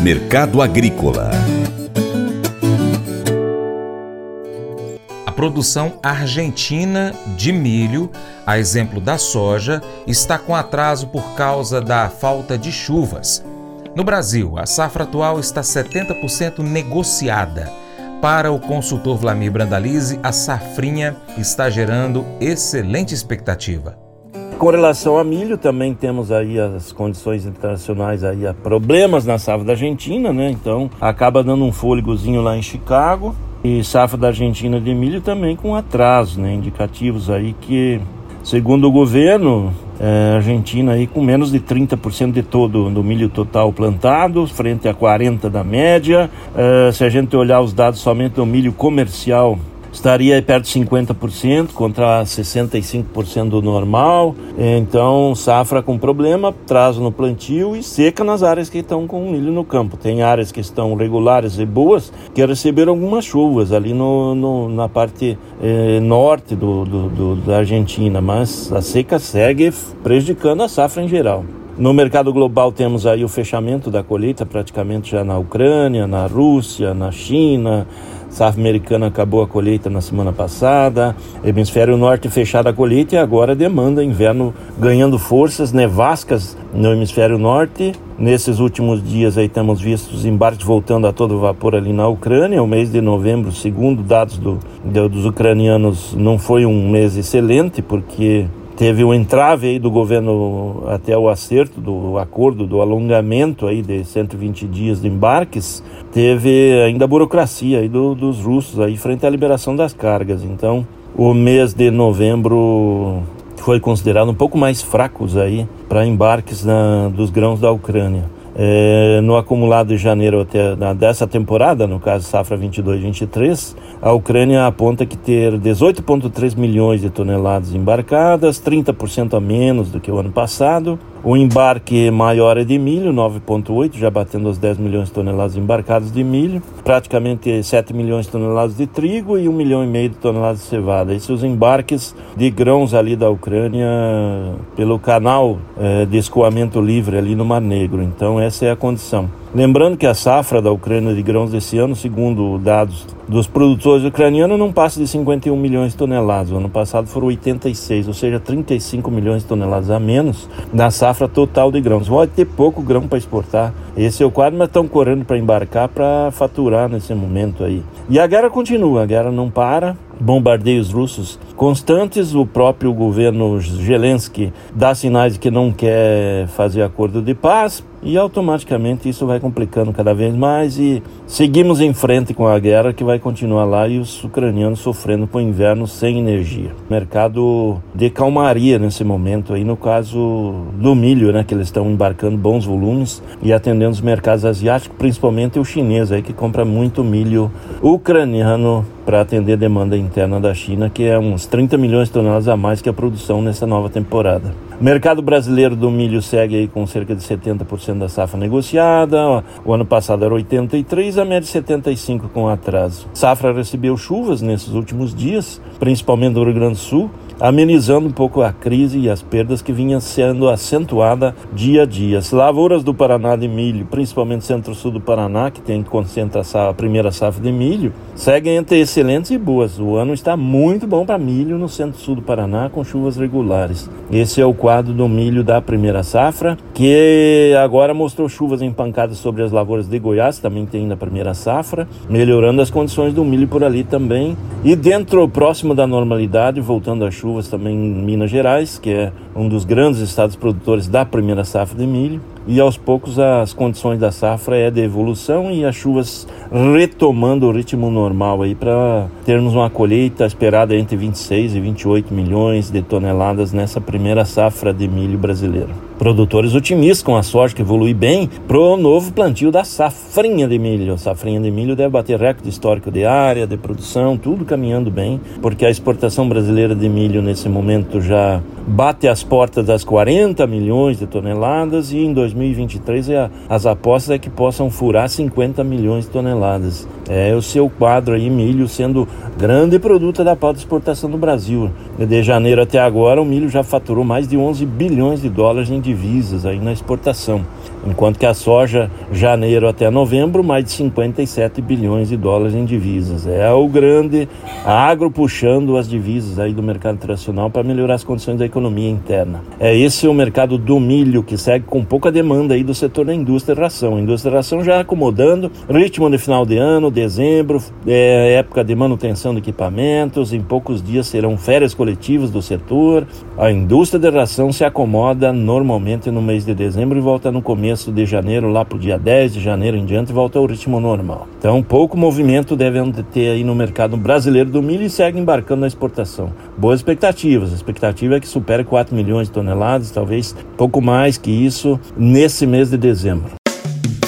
Mercado Agrícola A produção argentina de milho, a exemplo da soja, está com atraso por causa da falta de chuvas. No Brasil, a safra atual está 70% negociada. Para o consultor Vlamir Brandalize, a safrinha está gerando excelente expectativa. Com relação a milho, também temos aí as condições internacionais aí, problemas na safra da Argentina, né? Então acaba dando um fôlegozinho lá em Chicago. E safra da Argentina de milho também com atraso, né? Indicativos aí que, segundo o governo, é, Argentina aí com menos de 30% de todo do milho total plantado, frente a 40% da média. É, se a gente olhar os dados somente do milho comercial, estaria perto de 50% contra 65% do normal. Então, safra com problema, trazo no plantio e seca nas áreas que estão com milho no campo. Tem áreas que estão regulares e boas que receberam algumas chuvas ali no, no na parte eh, norte do, do, do, da Argentina, mas a seca segue prejudicando a safra em geral. No mercado global temos aí o fechamento da colheita praticamente já na Ucrânia, na Rússia, na China, Safra americana acabou a colheita na semana passada, hemisfério norte fechada a colheita e agora demanda inverno ganhando forças, nevascas no hemisfério norte. Nesses últimos dias aí temos visto os embarques voltando a todo vapor ali na Ucrânia. O mês de novembro, segundo dados do, do, dos ucranianos, não foi um mês excelente porque teve um entrave aí do governo até o acerto do acordo do alongamento aí de 120 dias de embarques, teve ainda a burocracia aí do, dos russos aí frente à liberação das cargas. Então, o mês de novembro foi considerado um pouco mais fracos aí para embarques na, dos grãos da Ucrânia. É, no acumulado de janeiro até na, dessa temporada, no caso safra 22-23, a Ucrânia aponta que ter 18,3 milhões de toneladas embarcadas, 30% a menos do que o ano passado, o embarque maior é de milho, 9,8, já batendo os 10 milhões de toneladas embarcadas de milho, praticamente 7 milhões de toneladas de trigo e 1 milhão e meio de toneladas de cevada. Esses os embarques de grãos ali da Ucrânia pelo canal é, de escoamento livre ali no Mar Negro. Então essa é a condição. Lembrando que a safra da Ucrânia de grãos desse ano, segundo dados dos produtores ucranianos, não passa de 51 milhões de toneladas. O ano passado foram 86, ou seja, 35 milhões de toneladas a menos na safra total de grãos. Vai ter pouco grão para exportar. Esse é o quadro, mas estão correndo para embarcar para faturar nesse momento aí. E a guerra continua, a guerra não para bombardeios russos constantes. O próprio governo Zelensky dá sinais de que não quer fazer acordo de paz e automaticamente isso vai complicando cada vez mais e seguimos em frente com a guerra que vai continuar lá e os ucranianos sofrendo o inverno sem energia. Mercado de calmaria nesse momento aí no caso do milho, né, que eles estão embarcando bons volumes e atendendo os mercados asiáticos, principalmente o chinês aí que compra muito milho ucraniano para atender a demanda interna da China, que é uns 30 milhões de toneladas a mais que a produção nessa nova temporada. O mercado brasileiro do milho segue aí com cerca de 70% da safra negociada. O ano passado era 83, a média 75 com atraso. Safra recebeu chuvas nesses últimos dias, principalmente no Rio Grande do Sul amenizando um pouco a crise e as perdas que vinham sendo acentuada dia a dia. As lavouras do Paraná de milho, principalmente centro-sul do Paraná, que tem concentra a primeira safra de milho, seguem entre excelentes e boas. O ano está muito bom para milho no centro-sul do Paraná, com chuvas regulares. Esse é o quadro do milho da primeira safra, que agora mostrou chuvas empancadas sobre as lavouras de Goiás, também tem na primeira safra, melhorando as condições do milho por ali também. E dentro, próximo da normalidade, voltando a chuva chuvas também em Minas Gerais, que é um dos grandes estados produtores da primeira safra de milho e aos poucos as condições da safra é de evolução e as chuvas retomando o ritmo normal aí para termos uma colheita esperada entre 26 e 28 milhões de toneladas nessa primeira safra de milho brasileiro. Produtores otimistas com a sorte que evolui bem pro novo plantio da safrinha de milho. A safrinha de milho deve bater recorde histórico de área, de produção, tudo caminhando bem, porque a exportação brasileira de milho nesse momento já bate as portas das 40 milhões de toneladas e em 2023 é as apostas é que possam furar 50 milhões de toneladas. É o seu quadro aí, milho sendo grande produto da pauta de exportação do Brasil. De janeiro até agora, o milho já faturou mais de 11 bilhões de dólares em divisas aí na exportação. Enquanto que a soja, janeiro até novembro, mais de 57 bilhões de dólares em divisas. É o grande agro puxando as divisas aí do mercado internacional para melhorar as condições da economia interna. É esse o mercado do milho que segue com pouca demanda aí do setor da indústria e ração. A indústria e ração já acomodando, ritmo de final de ano, dezembro, é época de manutenção de equipamentos, em poucos dias serão férias coletivas do setor. A indústria de ração se acomoda normalmente no mês de dezembro e volta no começo de janeiro, lá para o dia 10 de janeiro em diante, volta ao ritmo normal. Então, pouco movimento devem ter aí no mercado brasileiro do milho e segue embarcando na exportação. Boas expectativas. A expectativa é que supere 4 milhões de toneladas, talvez pouco mais que isso, nesse mês de dezembro.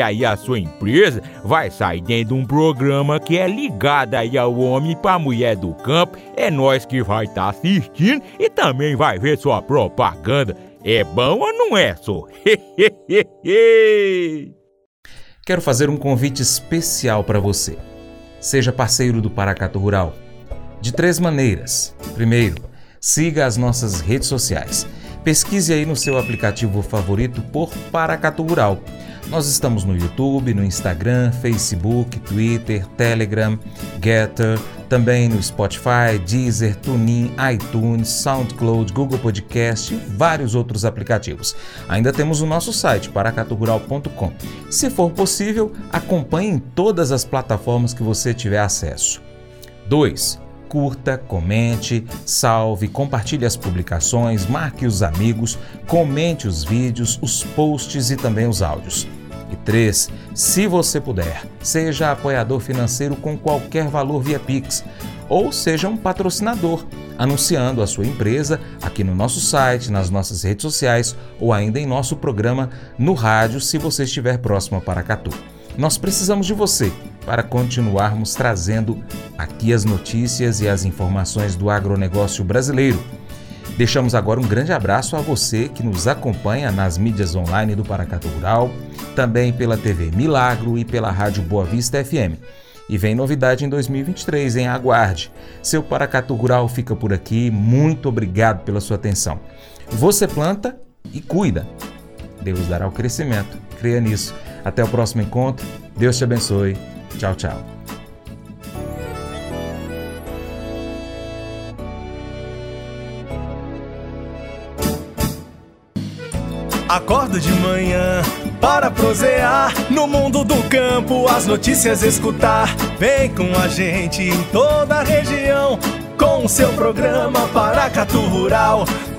aí a sua empresa vai sair dentro de um programa que é ligado aí ao homem para mulher do campo. É nós que vai estar tá assistindo e também vai ver sua propaganda. É bom ou não é, só? Quero fazer um convite especial para você. Seja parceiro do Paracato Rural. De três maneiras. Primeiro, siga as nossas redes sociais. Pesquise aí no seu aplicativo favorito por Paracato Rural. Nós estamos no YouTube, no Instagram, Facebook, Twitter, Telegram, Getter, também no Spotify, Deezer, TuneIn, iTunes, SoundCloud, Google Podcast e vários outros aplicativos. Ainda temos o nosso site, paracaturural.com. Se for possível, acompanhe em todas as plataformas que você tiver acesso. 2 curta, comente, salve, compartilhe as publicações, marque os amigos, comente os vídeos, os posts e também os áudios. E 3. Se você puder, seja apoiador financeiro com qualquer valor via Pix ou seja um patrocinador, anunciando a sua empresa aqui no nosso site, nas nossas redes sociais ou ainda em nosso programa no rádio, se você estiver próximo a Paracatu. Nós precisamos de você para continuarmos trazendo aqui as notícias e as informações do agronegócio brasileiro Deixamos agora um grande abraço a você que nos acompanha nas mídias online do Paracatu Rural, também pela TV Milagro e pela Rádio Boa Vista FM. E vem novidade em 2023, em aguarde. Seu Paracatu Rural fica por aqui. Muito obrigado pela sua atenção. Você planta e cuida. Deus dará o crescimento. Creia nisso. Até o próximo encontro. Deus te abençoe. Tchau, tchau. Acordo de manhã para prosear no mundo do campo, as notícias escutar. Vem com a gente em toda a região com o seu programa Paracatu Rural.